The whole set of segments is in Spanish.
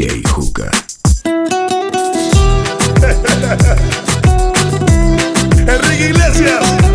DJ Juca. Enrique Iglesias.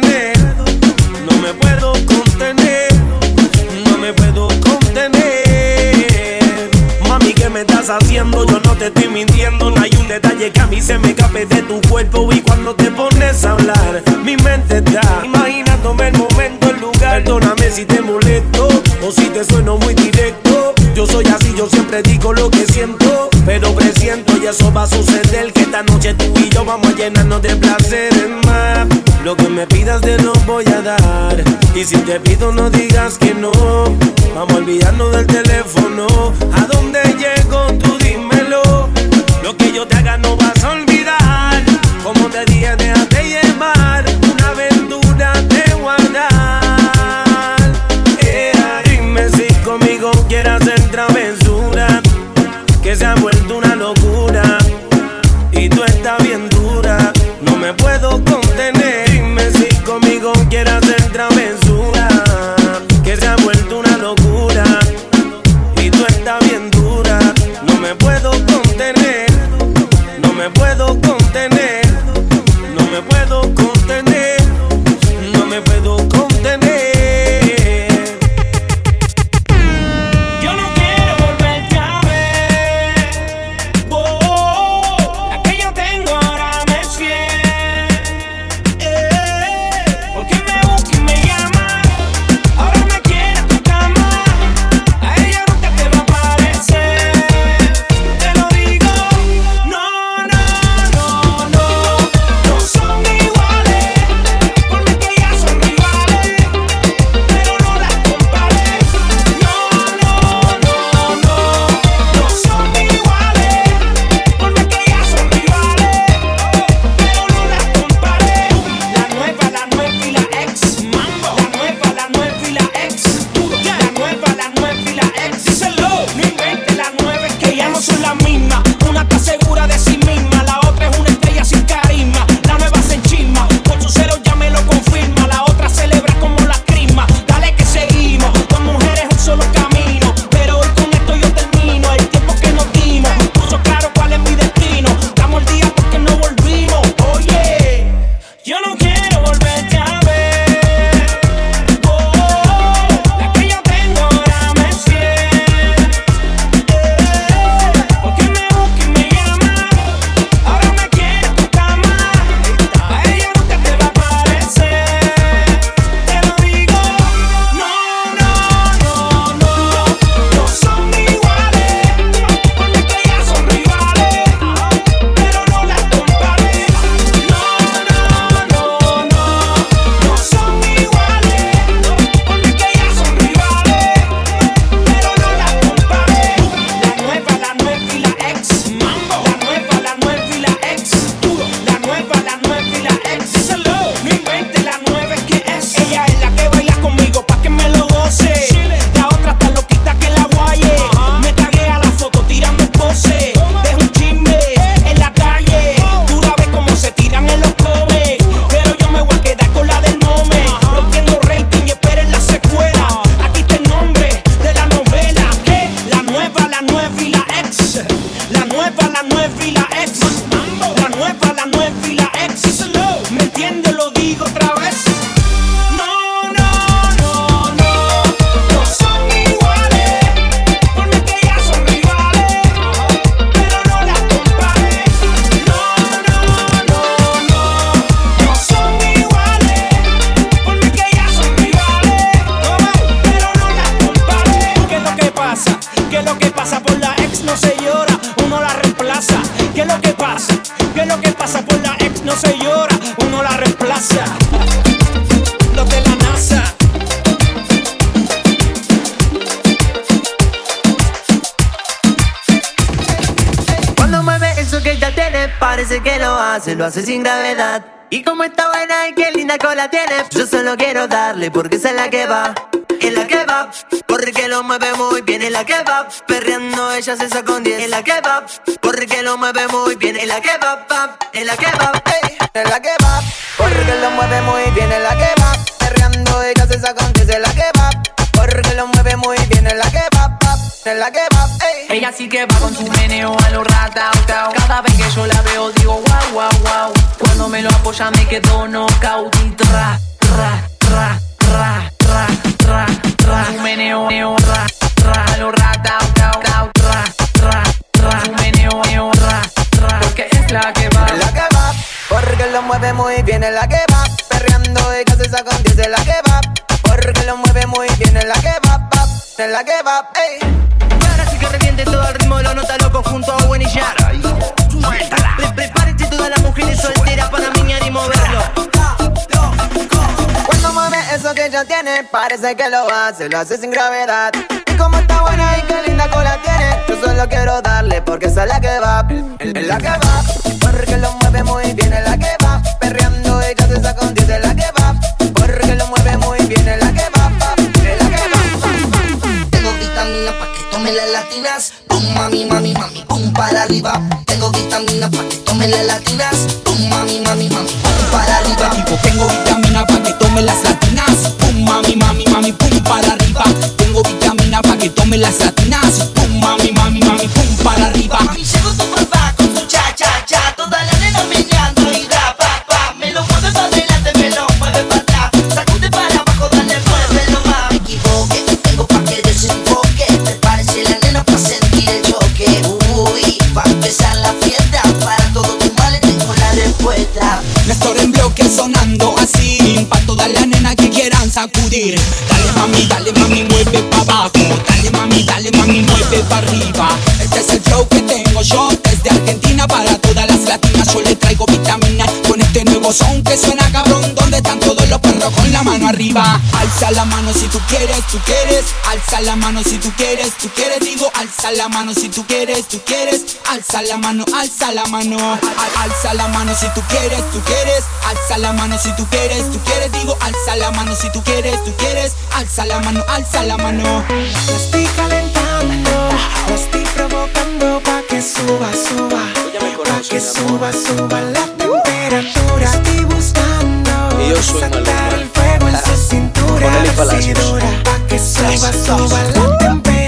no me puedo contener, no me puedo contener. Mami, ¿qué me estás haciendo? Yo no te estoy mintiendo, no hay un detalle que a mí se me escape de tu cuerpo y cuando te pones a hablar, mi mente está imaginándome el momento, el lugar. Perdóname si te molesto o si te sueno muy directo. Yo soy así, yo siempre digo lo que siento, pero presiento y eso va a suceder que esta noche tú y yo vamos a llenarnos de placer. Lo que me pidas te lo voy a dar. Y si te pido, no digas que no. Vamos a olvidarnos del teléfono. Porque esa es la que va. En la que va, porque lo mueve muy bien en la que va, perreando ella se saca con 10 en la que va, porque lo mueve muy bien en la que va, en la que va, en la que va, porque lo mueve muy bien en la que va, perreando ella se saca con 10 en la que va, porque lo mueve muy bien en la que va, en la que va, ella sí que va con su meneo a lo rata, cada vez que yo la veo digo wow, wow, wow, cuando me lo apoya me quedo knockout eso que ya tiene, parece que lo hace, lo hace sin gravedad. Y como está buena y qué linda cola tiene, yo solo quiero darle porque esa es la que va, es la que va. Porque lo mueve muy bien, es la que va. Perreando ella se saca un 10, es la que va. Porque lo mueve muy bien, es la pa' que tome las latinas. Pum, mami, mami, mami, pum, para arriba. Tengo vitamina pa' que tome las latinas. Pum, mami, mami, mami, pum, para arriba. tengo vitamina pa' que tome las latinas. Pum, mami, mami, mami, pum, para arriba. Tengo vitamina pa' que tome las latinas. Pum, mami, mami, mami, pum, para arriba. Dale mami, dale mami, mueve pa' abajo. Dale mami, dale mami, mueve pa' arriba. Este es el flow que tengo yo desde Argentina para todas las latinas. Yo le traigo vitamina son que suena cabrón. Donde están todos los perros con la mano arriba? Alza la mano si tú quieres, tú quieres. Alza la mano si tú quieres, tú quieres. Digo, alza la mano si tú quieres, tú quieres. Alza la mano, alza la mano. Al- alza la mano si tú quieres, tú quieres. Alza la mano si tú quieres, tú quieres. Digo, alza la mano si tú quieres, tú quieres. Alza la mano, alza la mano. La estoy calentando, la estoy provocando pa' que suba, suba, pa' que suba, suba la temperatura. Estoy buscando Y yo soy Maluma. el fuego en su cintura, Con decidora, pa' que suba, suba la temperatura.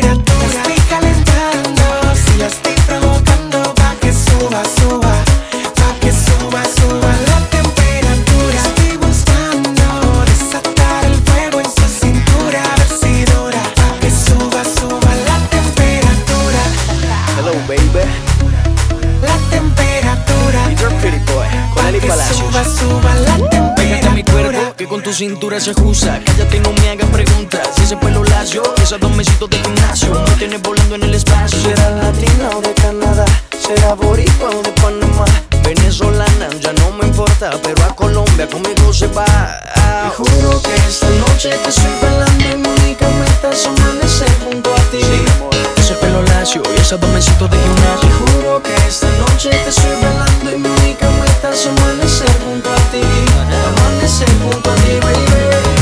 Suba, suba la temperatura. Pégate a mi cuerpo, que con tu cintura se ajusta. Cállate, no me hagas preguntas. Si ese pelo lacio, esos dos mesitos de gimnasio. Me tienes volando en el espacio. Será latina o de Canadá. Será boricua o de Panamá. Venezolana, ya no me importa. Pero a Colombia conmigo se va. Te juro que esta noche te estoy bailando y mi única meta es amanecer junto a ti. Ese pelo lacio y esos dos mesitos de gimnasio. Te juro que esta noche te estoy bailando y mi única meta es amanecer junto a ti. Amanecer junto a ti, baby.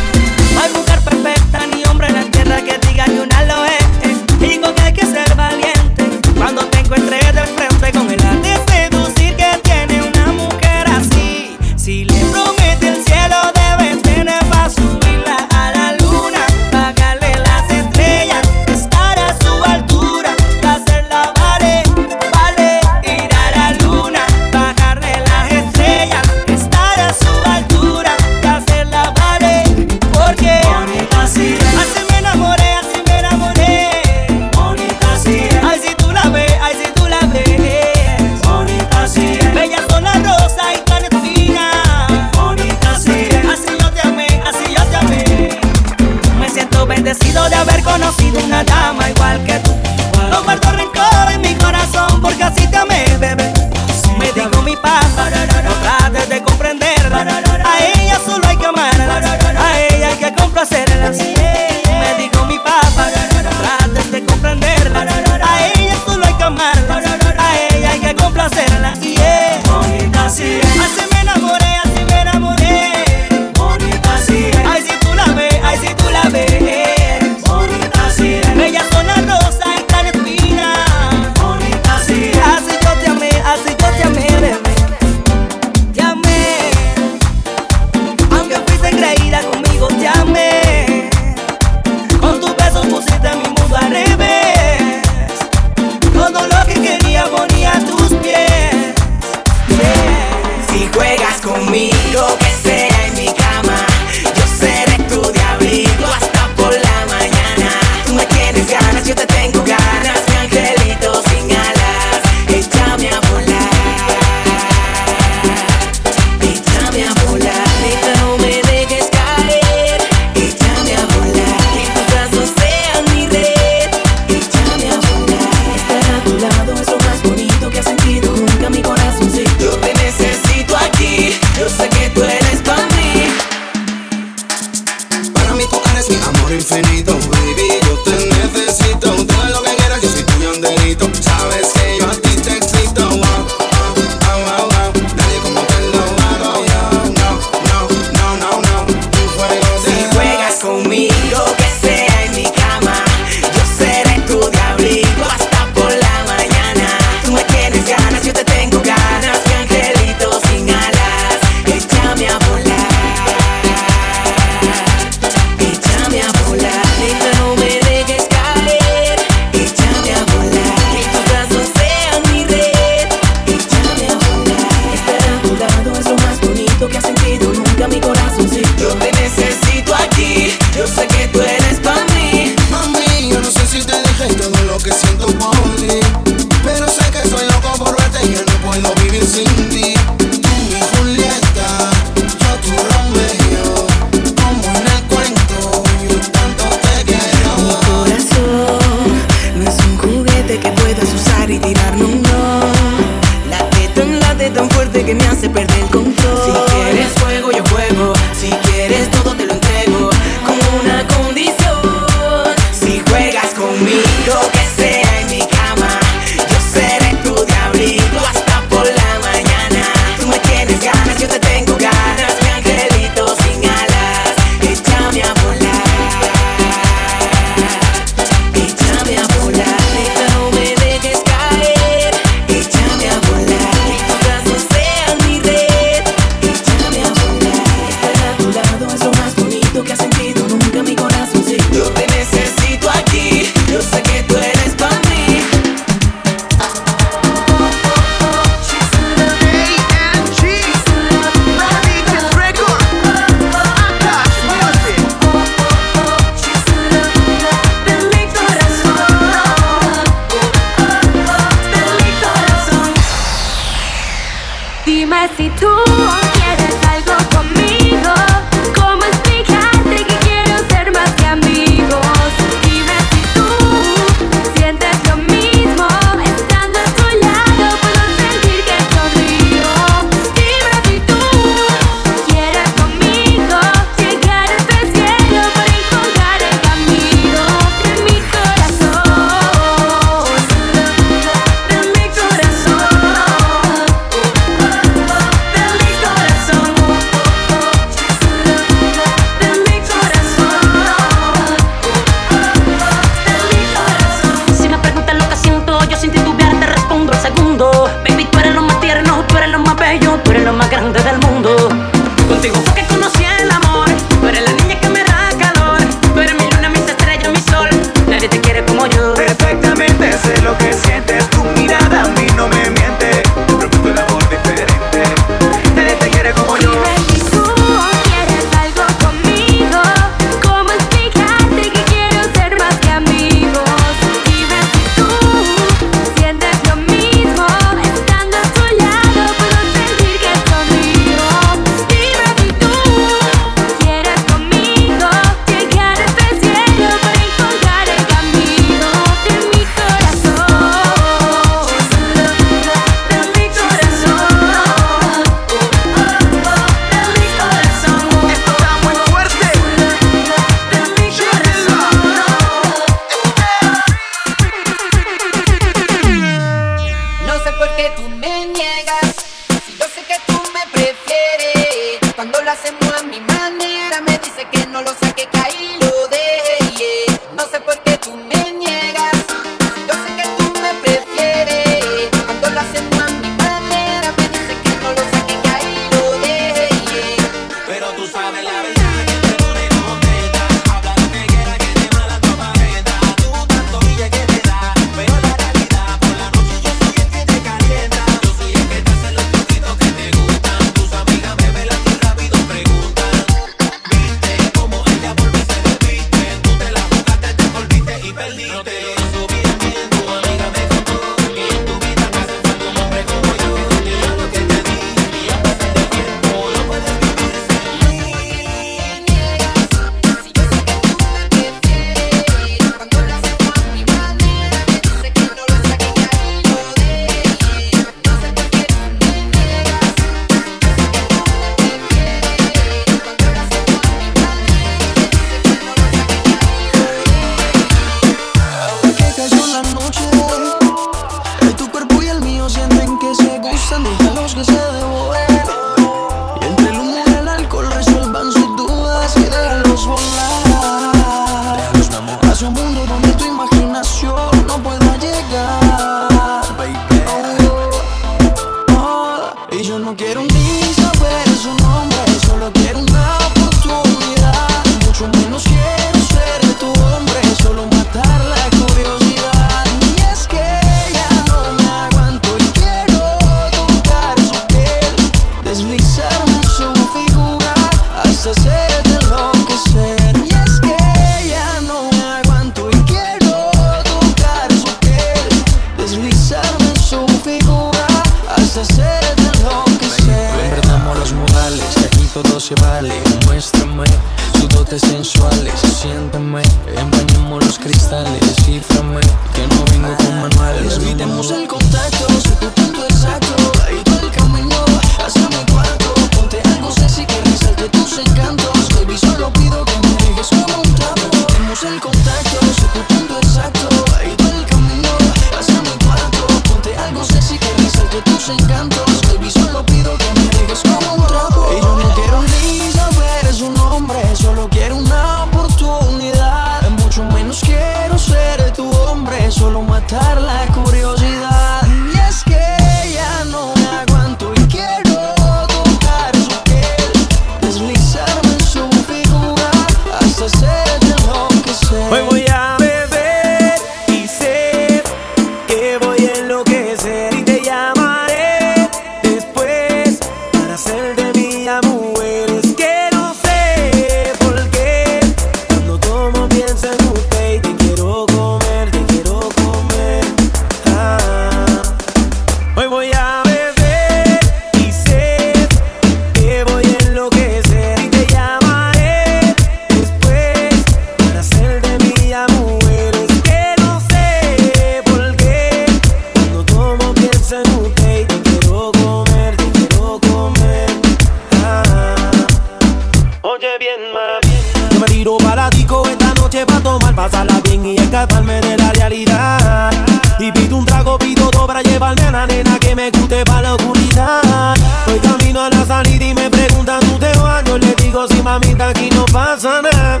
Para llevarme a la nena que me guste para la oscuridad. Voy camino a la salida y me preguntan, ¿tú te vas? Yo le digo, sí, mamita, aquí no pasa nada.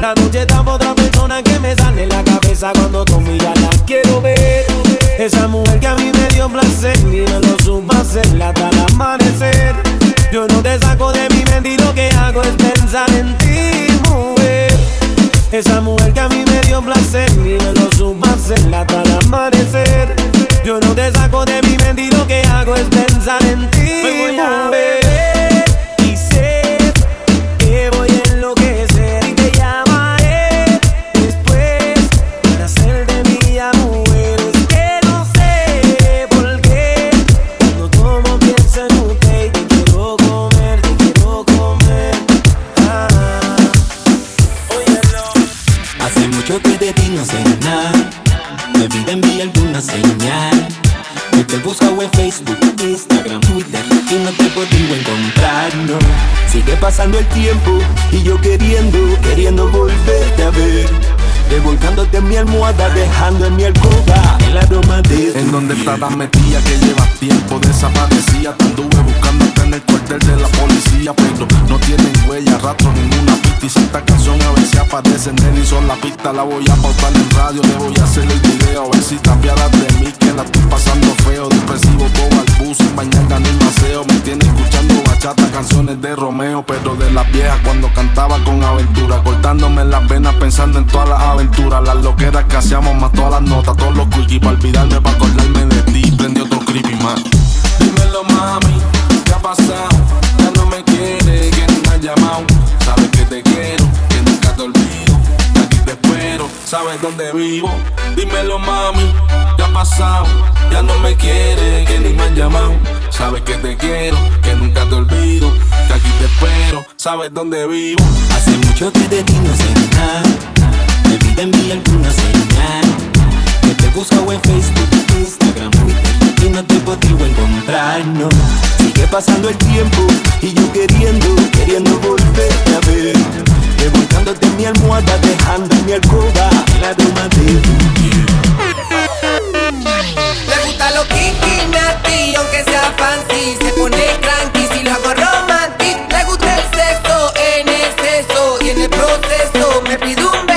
La noche está por otra persona que me sale en la cabeza cuando tomo ya la quiero ver. Esa mujer que a mí me dio placer y no lo supo hacer hasta amanecer. Yo no te saco de mi mente y lo que hago es pensar en ti, mujer. Esa mujer que a mí me dio placer y no lo supo hacer hasta el amanecer. Yo no te saco de mi mente que hago es pensar en ti, mujer. Pasando el tiempo y yo queriendo, queriendo volverte a ver. Revolcándote en mi almohada, dejando en mi alcoba el aroma de En donde estarás metida que llevas tiempo desaparecida anduve buscándote en el cuartel de la policía Pero no tienen huella, rastro, ninguna pista Y si esta canción a ver si aparece en son la pista La voy a pautar en radio, le voy a hacer el video A ver si cambiaras de mí que la estoy pasando feo. Depresivo, todo al bus, mañana ni maseo. Me tiene escuchando bachata, canciones de Romeo Pero de las viejas cuando cantaba con aventura. Cortándome las venas pensando en todas las aventuras. Las loqueras que hacíamos más todas las notas Todos los quickies para olvidarme, para acordarme de ti. Prendí otro creepy más Dímelo mami, ¿qué ha Ya no me quiere, que no me has llamado Sabes que te quiero, que nunca te olvido que Aquí te espero, sabes dónde vivo Dímelo mami, ¿qué ha pasado? Ya no me quiere, que ni me has llamado Sabes que te quiero, que nunca te olvido Que aquí te espero, sabes dónde vivo Hace mucho que de ti no sé nada. Me vida envía alguna señal. Que te busco en Facebook, Instagram, y no te puedo encontrar, no. Pasando el tiempo y yo queriendo, queriendo volverte a ver. Revolcándote mi almohada, dejando en mi alcoba el aroma de Le gusta lo kiki, nati, aunque sea fancy. Se pone cranky si lo hago romantic. Le gusta el sexo en exceso Y en el proceso me pide un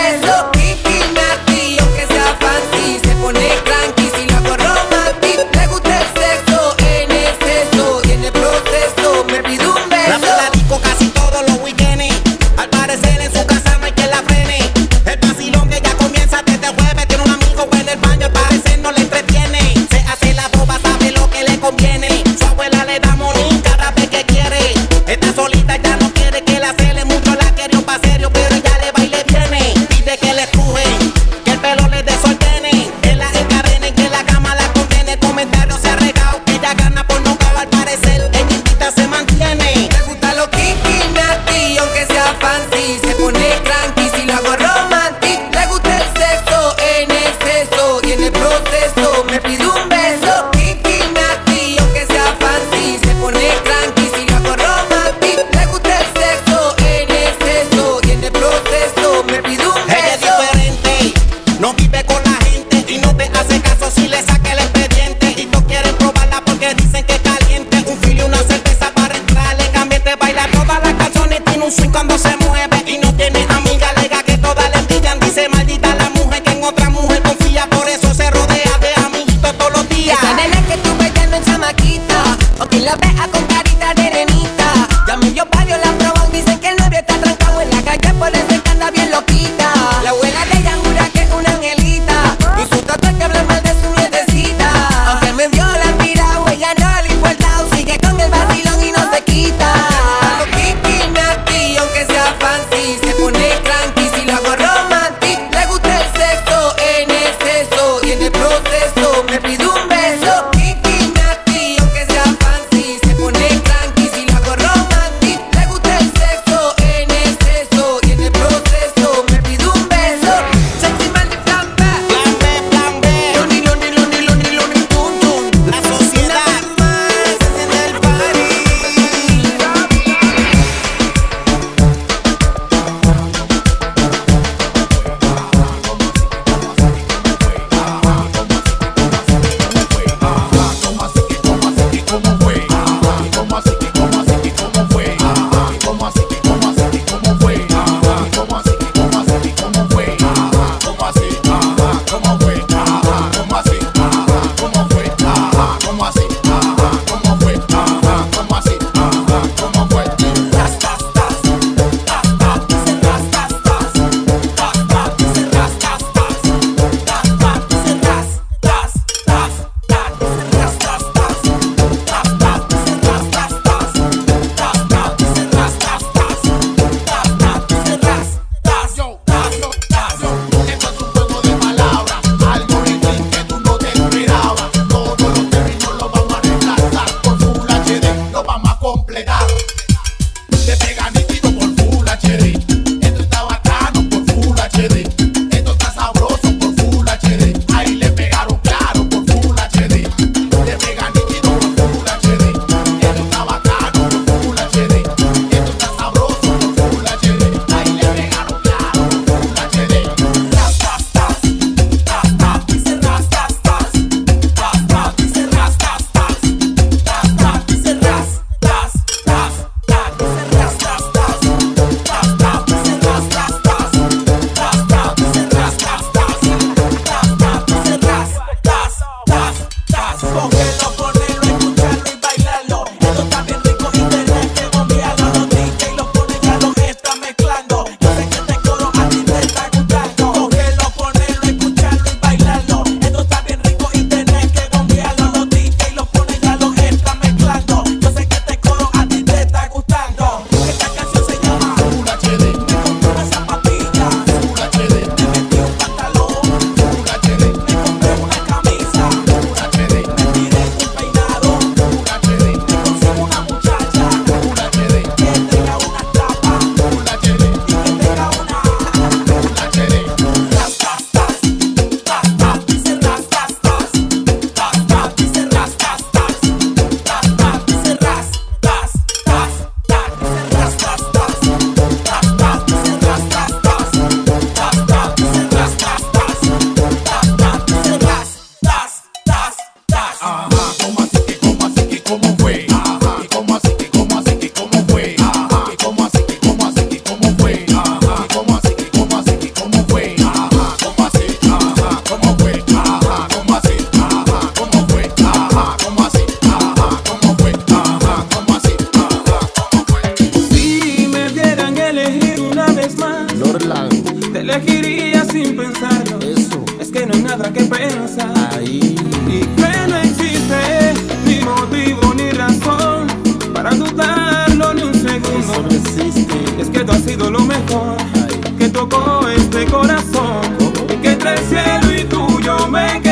cielo y tú yo me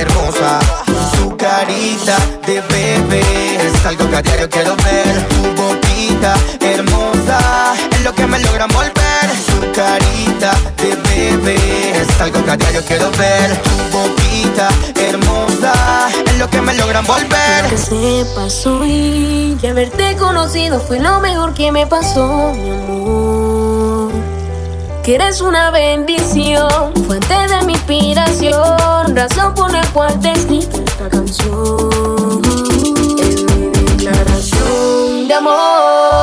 hermosa. Su carita de bebé es algo que a diario quiero ver. Tu boquita hermosa es lo que me logra volver. Su carita de bebé es algo que a diario quiero ver. Tu boquita hermosa es lo que me logra volver. Que sepas soy que haberte conocido fue lo mejor que me pasó, mi amor que eres una bendición, fuente de mi inspiración, razón por la cual te esta canción. Es mi declaración de amor.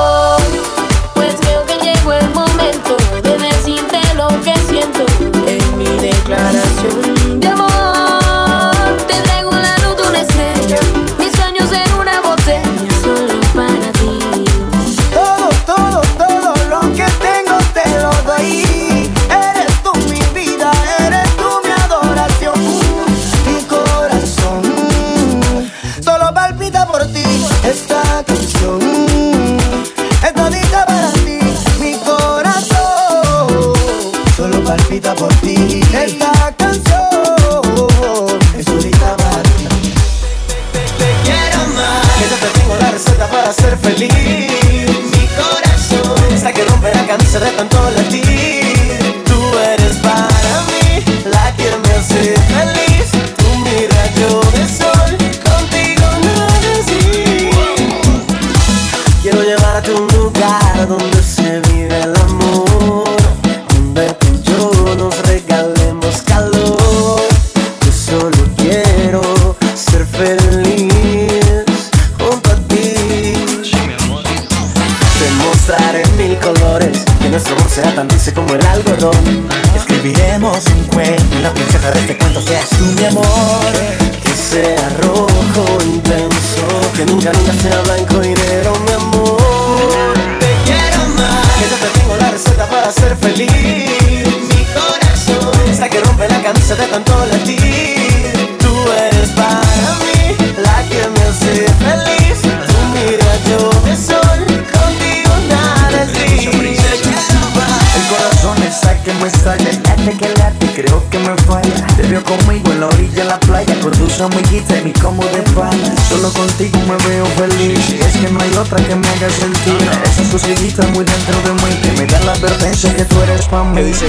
otra que me haga sentir. Esa suciedad muy dentro de mí que me da la advertencia que tú eres pa' mí. Me dice,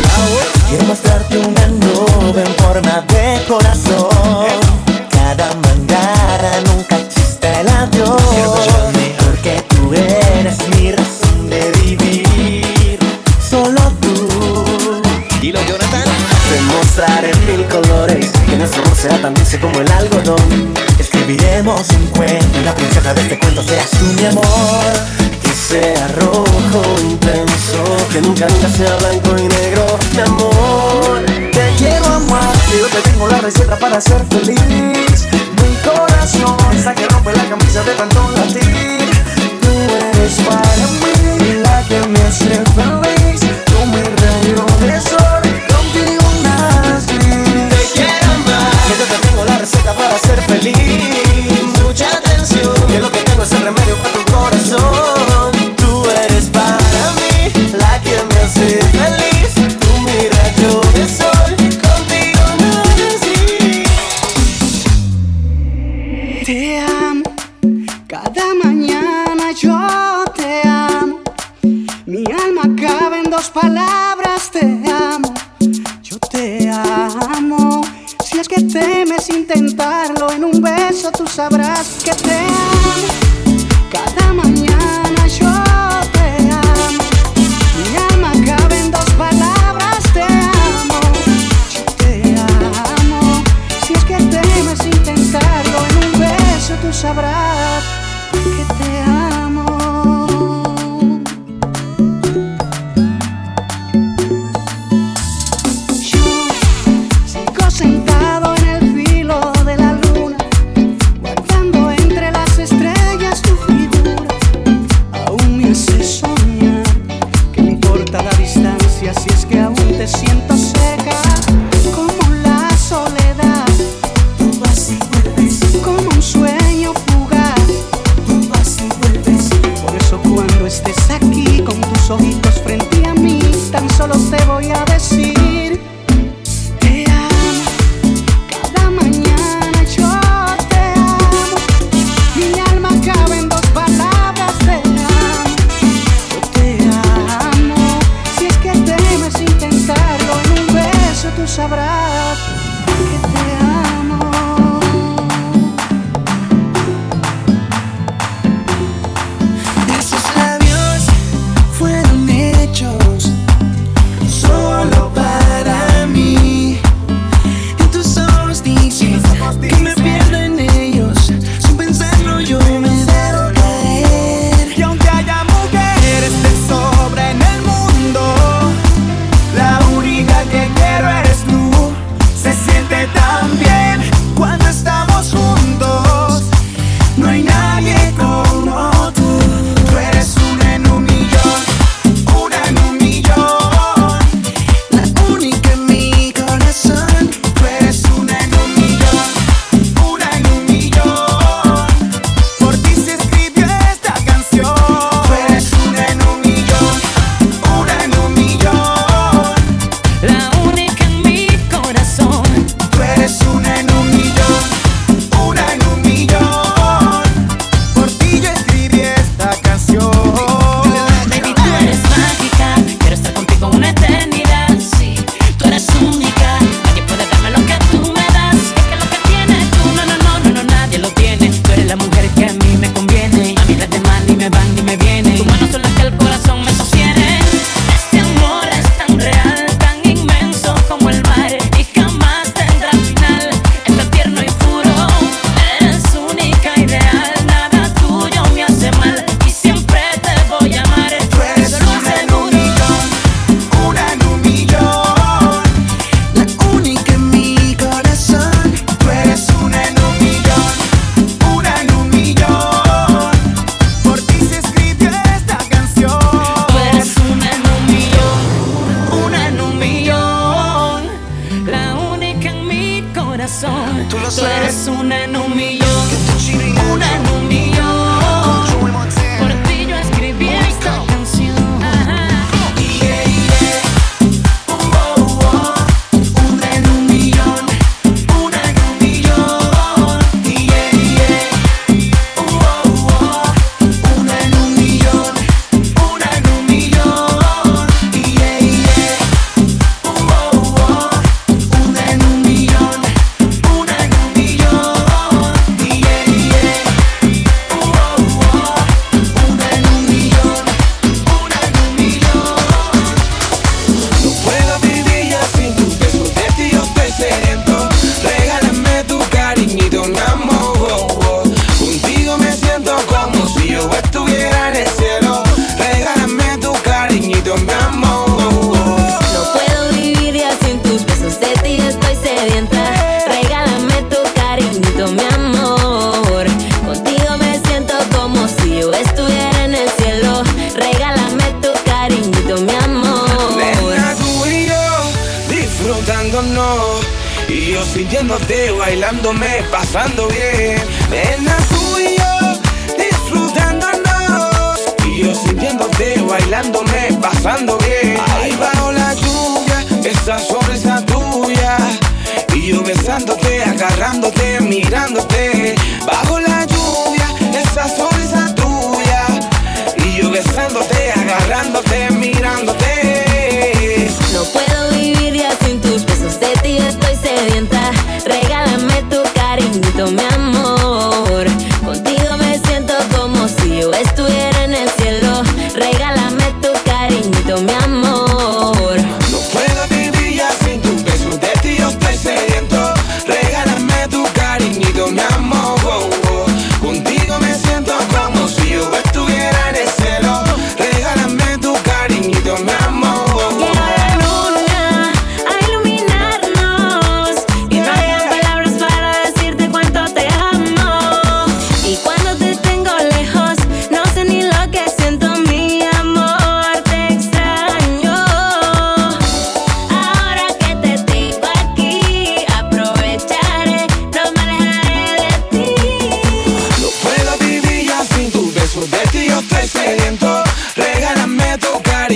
quiero mostrarte un mundo en forma sea blanco y negro, mi amor. Te quiero amar, yo te tengo la receta para ser feliz. Mi corazón, esa que rompe la camisa de pantola. duermes intentarlo en un beso tú sabrás que te amo.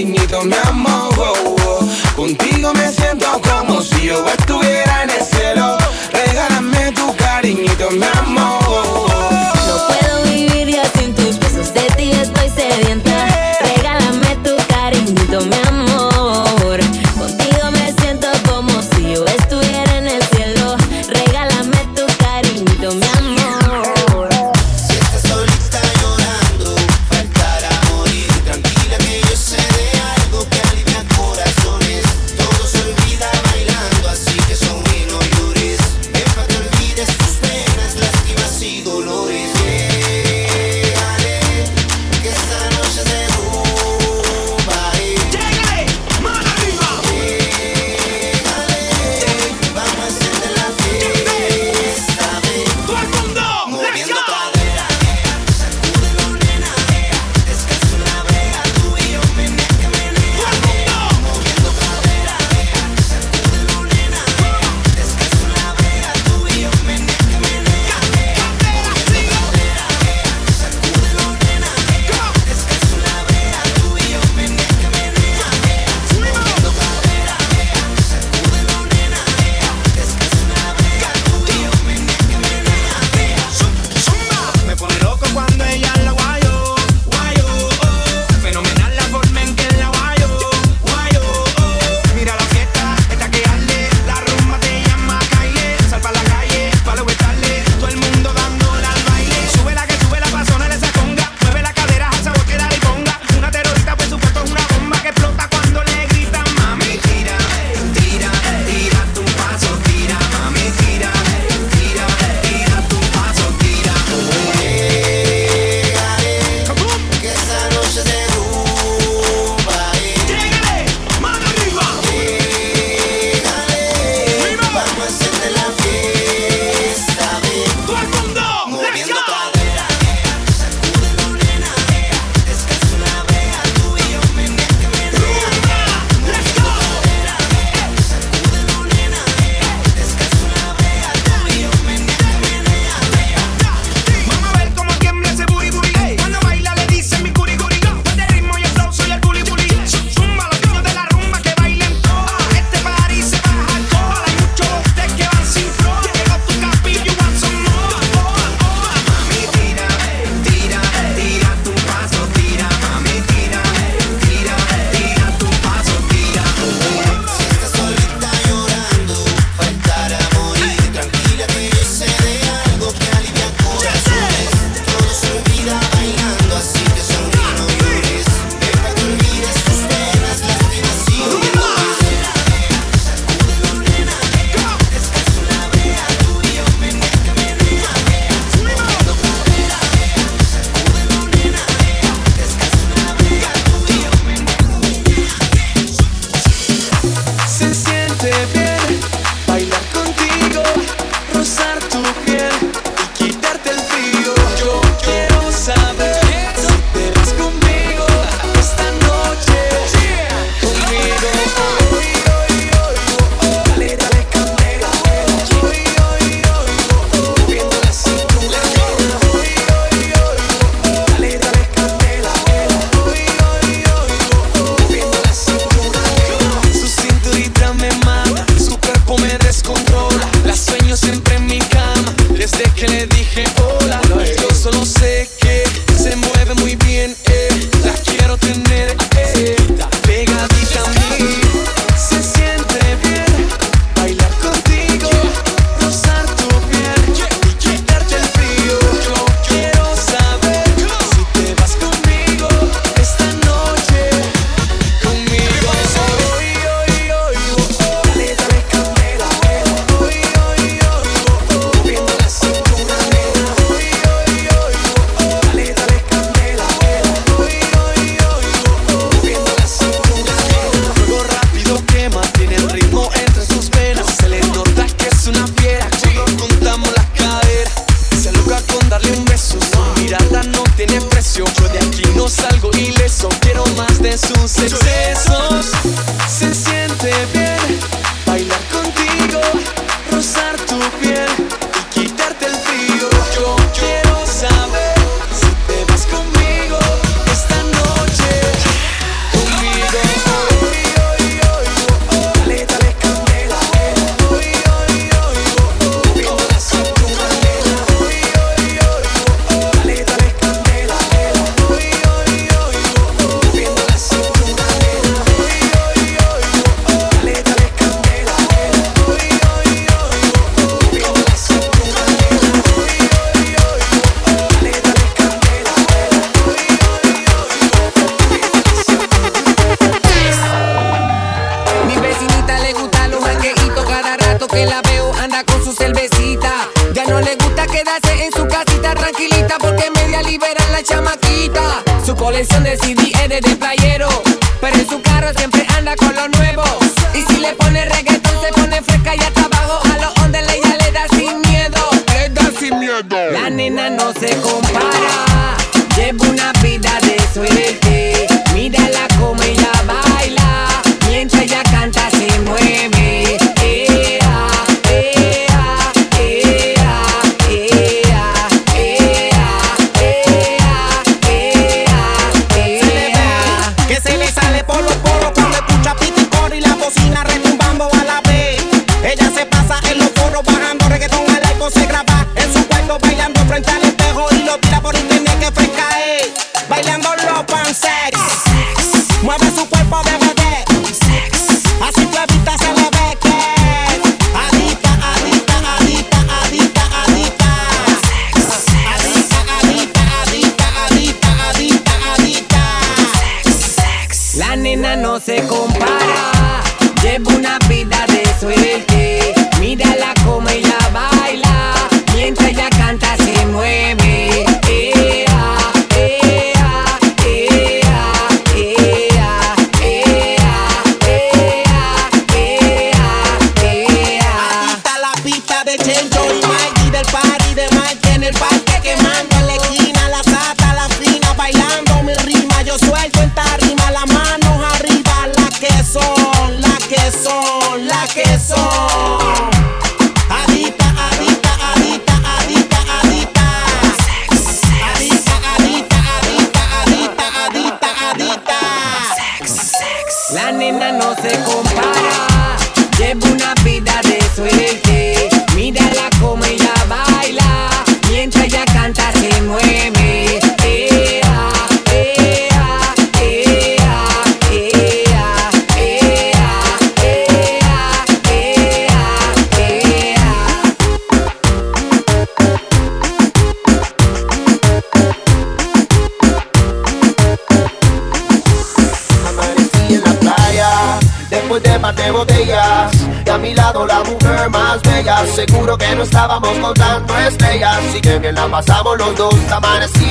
infinito, mi amor. Oh, oh. Contigo me siento como si yo estuviera en el cielo. Regálame tu cariñito, mi amor.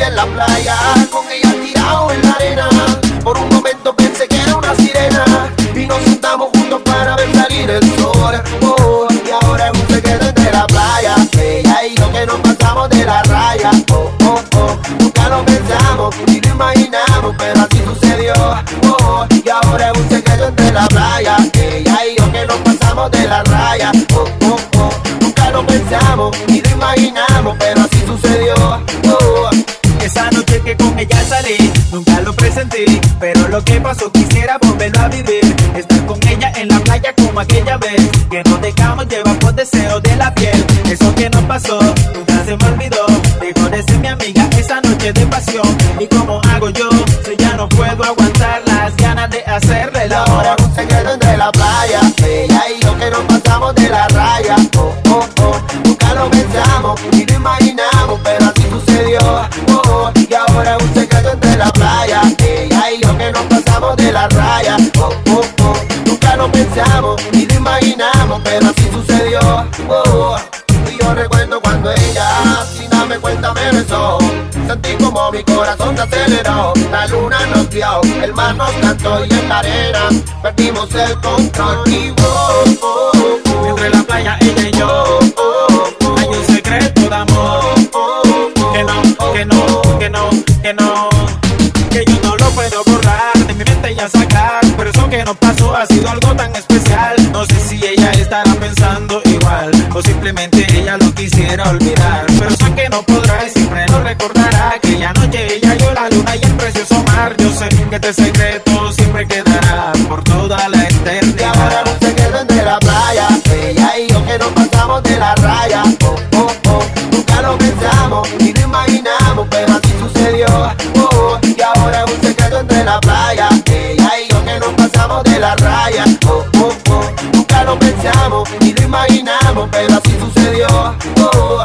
En la playa, con ella tirado en la arena. Por un momento pensé que era una sirena. Y nos sentamos juntos para ver salir el sol. Oh, y ahora es un secreto entre la playa. Ella y yo que nos pasamos de la raya. Oh, oh, oh, nunca lo pensamos ni lo imaginamos, pero así sucedió. Oh, y ahora es un secreto entre la playa. Ella y yo que nos pasamos de la raya. Oh, con ella salí, nunca lo presenté, pero lo que pasó quisiera volverlo a vivir. Estar con ella en la playa como aquella vez, que nos dejamos llevar por deseo de la piel. Eso que nos pasó, nunca se me olvidó. Dejó de ser mi amiga esa noche de pasión. ¿Y cómo pensamos ni lo imaginamos, pero así sucedió. Oh, oh. Y yo recuerdo cuando ella, sin darme cuenta, me besó. Sentí como mi corazón se aceleró. La luna nos vio, el mar nos cantó y en la arena perdimos el control. Y oh, oh, oh, Entre la playa ella y yo, hay un secreto de amor. Que no, que no, que no, que no. Que yo no lo puedo borrar de mi mente ya sacar. Pero eso que nos pasó ha sido algo Ella lo quisiera olvidar. Pero sé que no podrá y siempre lo recordará. Aquella noche ella yo la luna y el precioso mar. Yo sé que este secreto siempre quedará por toda la eternidad. ahora es un secreto entre la playa. Ella y yo que nos pasamos de la raya. Oh, oh, oh. Nunca lo pensamos ni lo imaginamos, pero así sucedió. Oh, oh. Y ahora es un secreto entre la playa. Ella y yo que nos pasamos de la raya. Oh, oh, oh. Nunca lo pensamos ni lo imaginamos, pero así sucedió. Oh, oh.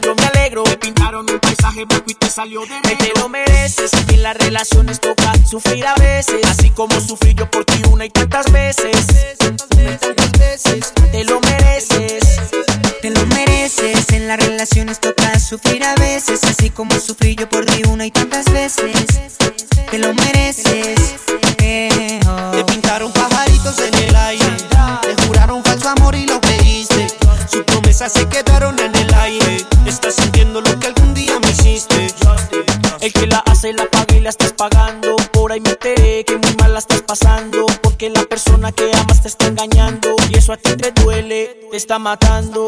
yo me alegro. Me pintaron un paisaje blanco y te salió de negro. Te lo mereces. En las relaciones toca sufrir a veces. Así como sufrí yo por ti una y tantas veces. Tantas veces. Te lo mereces. Te lo mereces. En las relaciones toca sufrir a veces. Así como sufrí yo por ti una y tantas veces. Te lo mereces. Eh, oh. Te pintaron pajaritos en el aire. Te juraron falso amor y lo creíste. Sus promesas se quedaron que la paga y la estás pagando. Por ahí me enteré que muy mal la estás pasando. Porque la persona que amas te está engañando. Y eso a ti te duele, te está matando.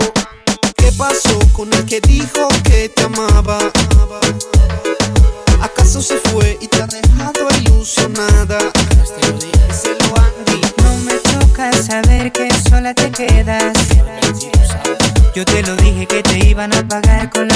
¿Qué pasó con el que dijo que te amaba? ¿Acaso se fue y te ha dejado ilusionada? Díselo, Andy. No me toca saber que sola te quedas. Yo te lo dije que te iban a pagar con la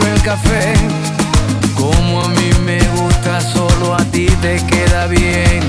el café. Como a mí me gusta, solo a ti te queda bien.